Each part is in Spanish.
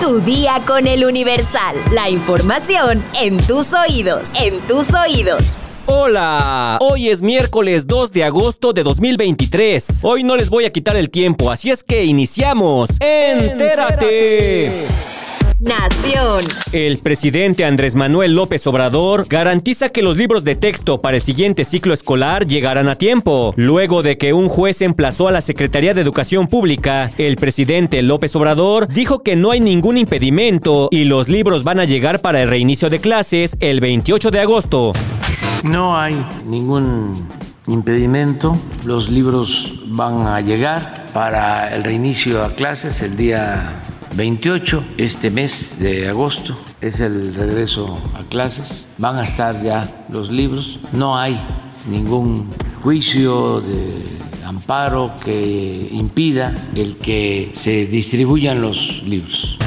Tu día con el Universal. La información en tus oídos. En tus oídos. Hola, hoy es miércoles 2 de agosto de 2023. Hoy no les voy a quitar el tiempo, así es que iniciamos. ¡Entérate! Nación. El presidente Andrés Manuel López Obrador garantiza que los libros de texto para el siguiente ciclo escolar llegarán a tiempo. Luego de que un juez emplazó a la Secretaría de Educación Pública, el presidente López Obrador dijo que no hay ningún impedimento y los libros van a llegar para el reinicio de clases el 28 de agosto. No hay ningún impedimento, los libros van a llegar para el reinicio a clases el día 28, este mes de agosto, es el regreso a clases. Van a estar ya los libros. No hay ningún juicio de amparo que impida el que se distribuyan los libros.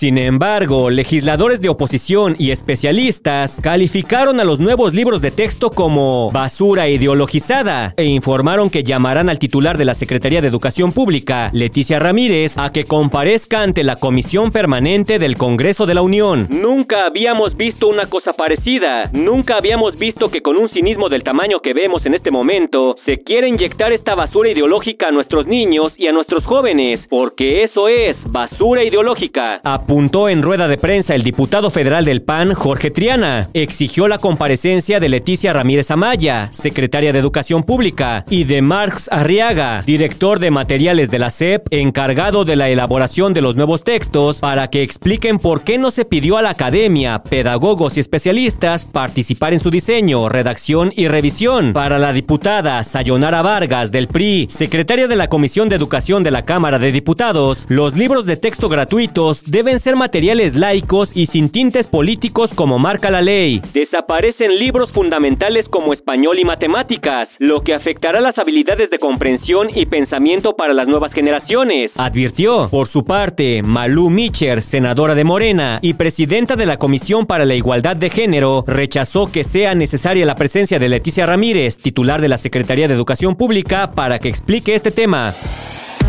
Sin embargo, legisladores de oposición y especialistas calificaron a los nuevos libros de texto como basura ideologizada e informaron que llamarán al titular de la Secretaría de Educación Pública, Leticia Ramírez, a que comparezca ante la Comisión Permanente del Congreso de la Unión. Nunca habíamos visto una cosa parecida. Nunca habíamos visto que con un cinismo del tamaño que vemos en este momento, se quiere inyectar esta basura ideológica a nuestros niños y a nuestros jóvenes, porque eso es basura ideológica apuntó en rueda de prensa el diputado federal del PAN, Jorge Triana. Exigió la comparecencia de Leticia Ramírez Amaya, secretaria de Educación Pública, y de Marx Arriaga, director de materiales de la SEP, encargado de la elaboración de los nuevos textos, para que expliquen por qué no se pidió a la academia, pedagogos y especialistas participar en su diseño, redacción y revisión. Para la diputada Sayonara Vargas del PRI, secretaria de la Comisión de Educación de la Cámara de Diputados, los libros de texto gratuitos deben ser materiales laicos y sin tintes políticos como marca la ley. Desaparecen libros fundamentales como español y matemáticas, lo que afectará las habilidades de comprensión y pensamiento para las nuevas generaciones. Advirtió. Por su parte, Malú Micher, senadora de Morena y presidenta de la Comisión para la Igualdad de Género, rechazó que sea necesaria la presencia de Leticia Ramírez, titular de la Secretaría de Educación Pública, para que explique este tema.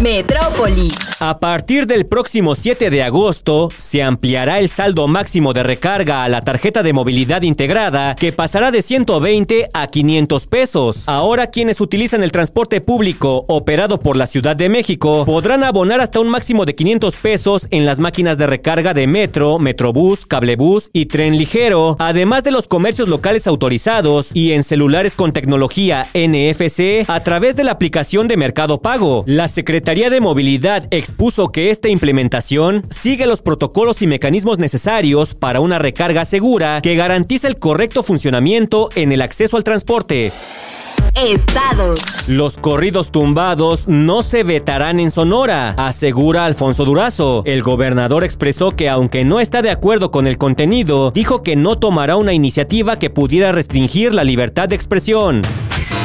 Metrópoli. A partir del próximo 7 de agosto, se ampliará el saldo máximo de recarga a la tarjeta de movilidad integrada, que pasará de 120 a 500 pesos. Ahora quienes utilizan el transporte público operado por la Ciudad de México podrán abonar hasta un máximo de 500 pesos en las máquinas de recarga de Metro, Metrobús, Cablebús y Tren Ligero, además de los comercios locales autorizados y en celulares con tecnología NFC a través de la aplicación de Mercado Pago. La Secretaría de Movilidad expuso que esta implementación sigue los protocolos y mecanismos necesarios para una recarga segura que garantiza el correcto funcionamiento en el acceso al transporte. Estados. Los corridos tumbados no se vetarán en Sonora, asegura Alfonso Durazo. El gobernador expresó que aunque no está de acuerdo con el contenido, dijo que no tomará una iniciativa que pudiera restringir la libertad de expresión.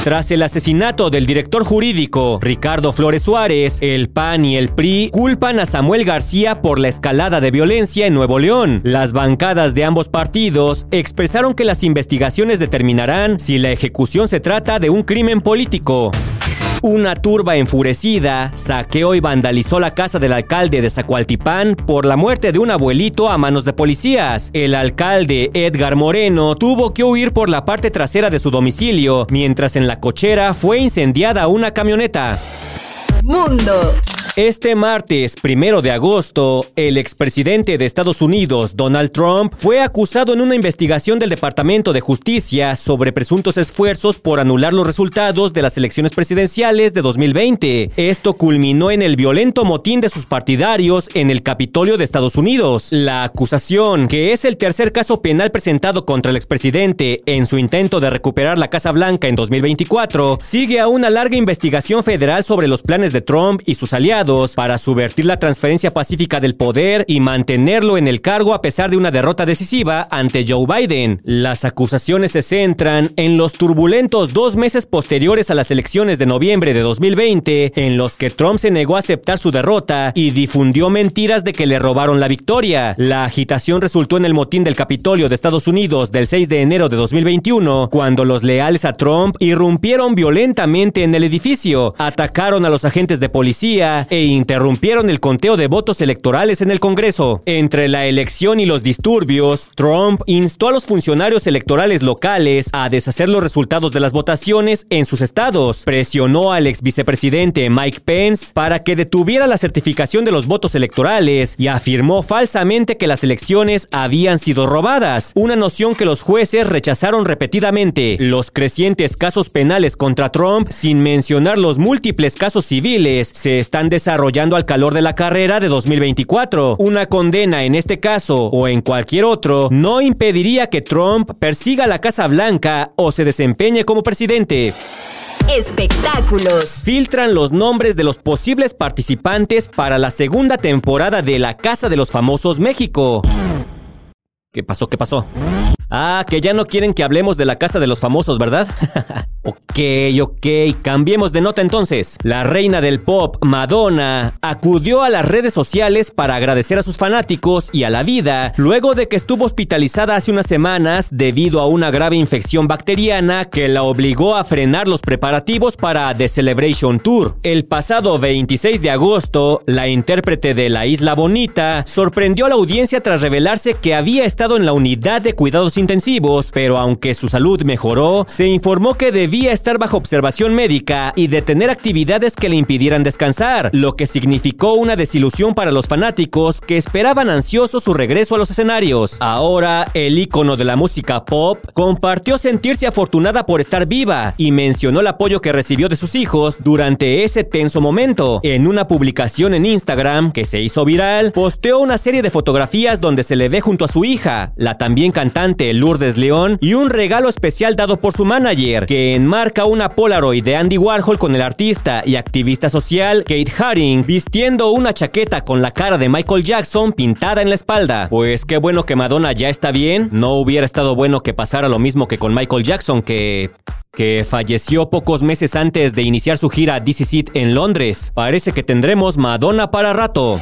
Tras el asesinato del director jurídico Ricardo Flores Suárez, el PAN y el PRI culpan a Samuel García por la escalada de violencia en Nuevo León. Las bancadas de ambos partidos expresaron que las investigaciones determinarán si la ejecución se trata de un crimen político. Una turba enfurecida saqueó y vandalizó la casa del alcalde de Zacualtipán por la muerte de un abuelito a manos de policías. El alcalde Edgar Moreno tuvo que huir por la parte trasera de su domicilio, mientras en la cochera fue incendiada una camioneta. Mundo. Este martes, primero de agosto, el expresidente de Estados Unidos, Donald Trump, fue acusado en una investigación del Departamento de Justicia sobre presuntos esfuerzos por anular los resultados de las elecciones presidenciales de 2020. Esto culminó en el violento motín de sus partidarios en el Capitolio de Estados Unidos. La acusación, que es el tercer caso penal presentado contra el expresidente en su intento de recuperar la Casa Blanca en 2024, sigue a una larga investigación federal sobre los planes de Trump y sus aliados para subvertir la transferencia pacífica del poder y mantenerlo en el cargo a pesar de una derrota decisiva ante Joe Biden. Las acusaciones se centran en los turbulentos dos meses posteriores a las elecciones de noviembre de 2020, en los que Trump se negó a aceptar su derrota y difundió mentiras de que le robaron la victoria. La agitación resultó en el motín del Capitolio de Estados Unidos del 6 de enero de 2021, cuando los leales a Trump irrumpieron violentamente en el edificio, atacaron a los agentes de policía e interrumpieron el conteo de votos electorales en el Congreso. Entre la elección y los disturbios, Trump instó a los funcionarios electorales locales a deshacer los resultados de las votaciones en sus estados. Presionó al ex vicepresidente Mike Pence para que detuviera la certificación de los votos electorales y afirmó falsamente que las elecciones habían sido robadas, una noción que los jueces rechazaron repetidamente. Los crecientes casos penales contra Trump, sin mencionar los múltiples casos civiles, se están desarrollando al calor de la carrera de 2024. Una condena en este caso o en cualquier otro no impediría que Trump persiga la Casa Blanca o se desempeñe como presidente. Espectáculos. Filtran los nombres de los posibles participantes para la segunda temporada de La Casa de los Famosos México. ¿Qué pasó? ¿Qué pasó? Ah, que ya no quieren que hablemos de la casa de los famosos, ¿verdad? ok, ok, cambiemos de nota entonces. La reina del pop, Madonna, acudió a las redes sociales para agradecer a sus fanáticos y a la vida luego de que estuvo hospitalizada hace unas semanas debido a una grave infección bacteriana que la obligó a frenar los preparativos para The Celebration Tour. El pasado 26 de agosto, la intérprete de La Isla Bonita sorprendió a la audiencia tras revelarse que había estado en la unidad de cuidados intensivos, pero aunque su salud mejoró, se informó que estar bajo observación médica y de tener actividades que le impidieran descansar, lo que significó una desilusión para los fanáticos que esperaban ansiosos su regreso a los escenarios. Ahora, el ícono de la música pop compartió sentirse afortunada por estar viva y mencionó el apoyo que recibió de sus hijos durante ese tenso momento. En una publicación en Instagram que se hizo viral, posteó una serie de fotografías donde se le ve junto a su hija, la también cantante Lourdes León y un regalo especial dado por su manager, que enmarca una Polaroid de Andy Warhol con el artista y activista social Kate Haring vistiendo una chaqueta con la cara de Michael Jackson pintada en la espalda. Pues qué bueno que Madonna ya está bien, no hubiera estado bueno que pasara lo mismo que con Michael Jackson que que falleció pocos meses antes de iniciar su gira It en Londres. Parece que tendremos Madonna para rato.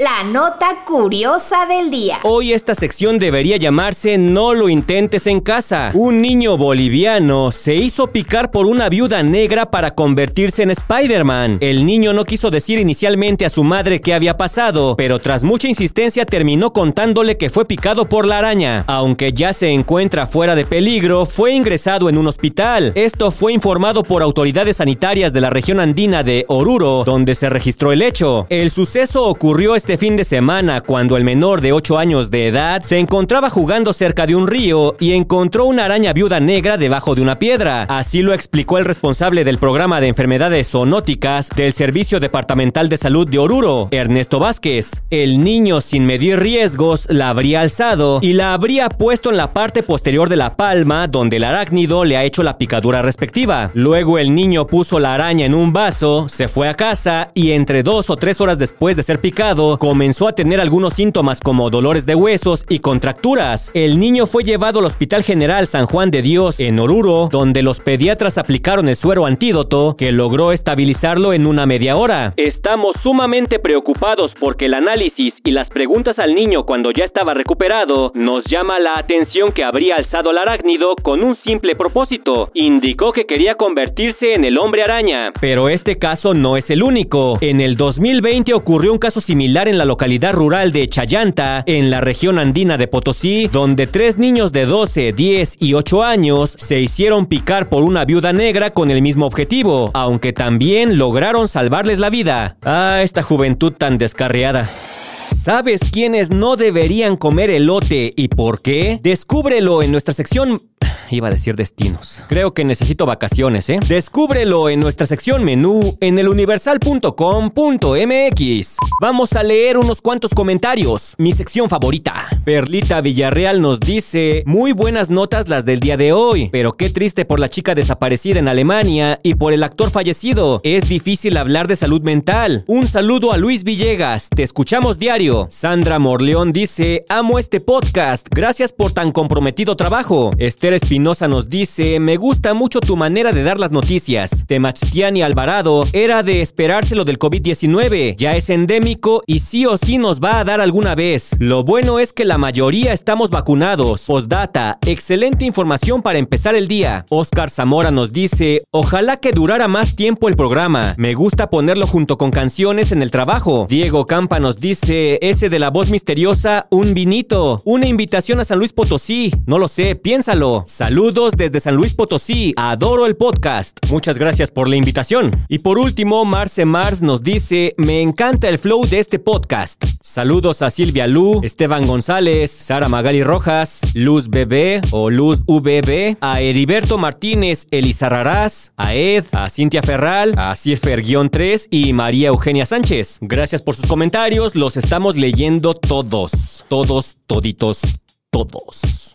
La nota curiosa del día. Hoy esta sección debería llamarse No lo intentes en casa. Un niño boliviano se hizo picar por una viuda negra para convertirse en Spider-Man. El niño no quiso decir inicialmente a su madre qué había pasado, pero tras mucha insistencia terminó contándole que fue picado por la araña. Aunque ya se encuentra fuera de peligro, fue ingresado en un hospital. Esto fue informado por autoridades sanitarias de la región andina de Oruro, donde se registró el hecho. El suceso ocurrió este fin de semana cuando el menor de 8 años de edad se encontraba jugando cerca de un río y encontró una araña viuda negra debajo de una piedra. Así lo explicó el responsable del programa de enfermedades zoonóticas del Servicio Departamental de Salud de Oruro, Ernesto Vázquez. El niño, sin medir riesgos, la habría alzado y la habría puesto en la parte posterior de la palma donde el arácnido le ha hecho la picadura respectiva. Luego el niño puso la araña en un vaso, se fue a casa y entre dos o tres horas después de ser picado, comenzó a tener algunos síntomas como dolores de huesos y contracturas. El niño fue llevado al Hospital General San Juan de Dios en Oruro, donde los pediatras aplicaron el suero antídoto que logró estabilizarlo en una media hora. Estamos sumamente preocupados porque el análisis y las preguntas al niño cuando ya estaba recuperado nos llama la atención que habría alzado al arácnido con un simple propósito. Indicó que quería convertirse en el hombre araña. Pero este caso no es el único. En el 2020 ocurrió un caso similar en la localidad rural de Chayanta, en la región andina de Potosí, donde tres niños de 12, 10 y 8 años se hicieron picar por una viuda negra con el mismo objetivo, aunque también lograron salvarles la vida. Ah, esta juventud tan descarriada. ¿Sabes quiénes no deberían comer elote y por qué? Descúbrelo en nuestra sección Iba a decir destinos. Creo que necesito vacaciones, ¿eh? Descúbrelo en nuestra sección menú en eluniversal.com.mx. Vamos a leer unos cuantos comentarios. Mi sección favorita. Perlita Villarreal nos dice, muy buenas notas las del día de hoy, pero qué triste por la chica desaparecida en Alemania y por el actor fallecido. Es difícil hablar de salud mental. Un saludo a Luis Villegas, te escuchamos diario. Sandra Morleón dice, amo este podcast, gracias por tan comprometido trabajo. Esther Espinosa nos dice, me gusta mucho tu manera de dar las noticias. Temachtiani Alvarado, era de esperárselo del COVID-19. Ya es endémico y sí o sí nos va a dar alguna vez. Lo bueno es que la mayoría estamos vacunados. Postdata, excelente información para empezar el día. Oscar Zamora nos dice, ojalá que durara más tiempo el programa. Me gusta ponerlo junto con canciones en el trabajo. Diego Campa nos dice, ese de la voz misteriosa, un vinito. Una invitación a San Luis Potosí. No lo sé, piénsalo. Saludos desde San Luis Potosí. Adoro el podcast. Muchas gracias por la invitación. Y por último, Marce Mars nos dice, me encanta el flow de este podcast. Saludos a Silvia Lu, Esteban González, Sara Magali Rojas, Luz BB o Luz VB, a Heriberto Martínez, Elisa Raraz, a Ed, a Cintia Ferral, a Cierfer-3 y María Eugenia Sánchez. Gracias por sus comentarios, los estamos leyendo todos, todos, toditos, todos.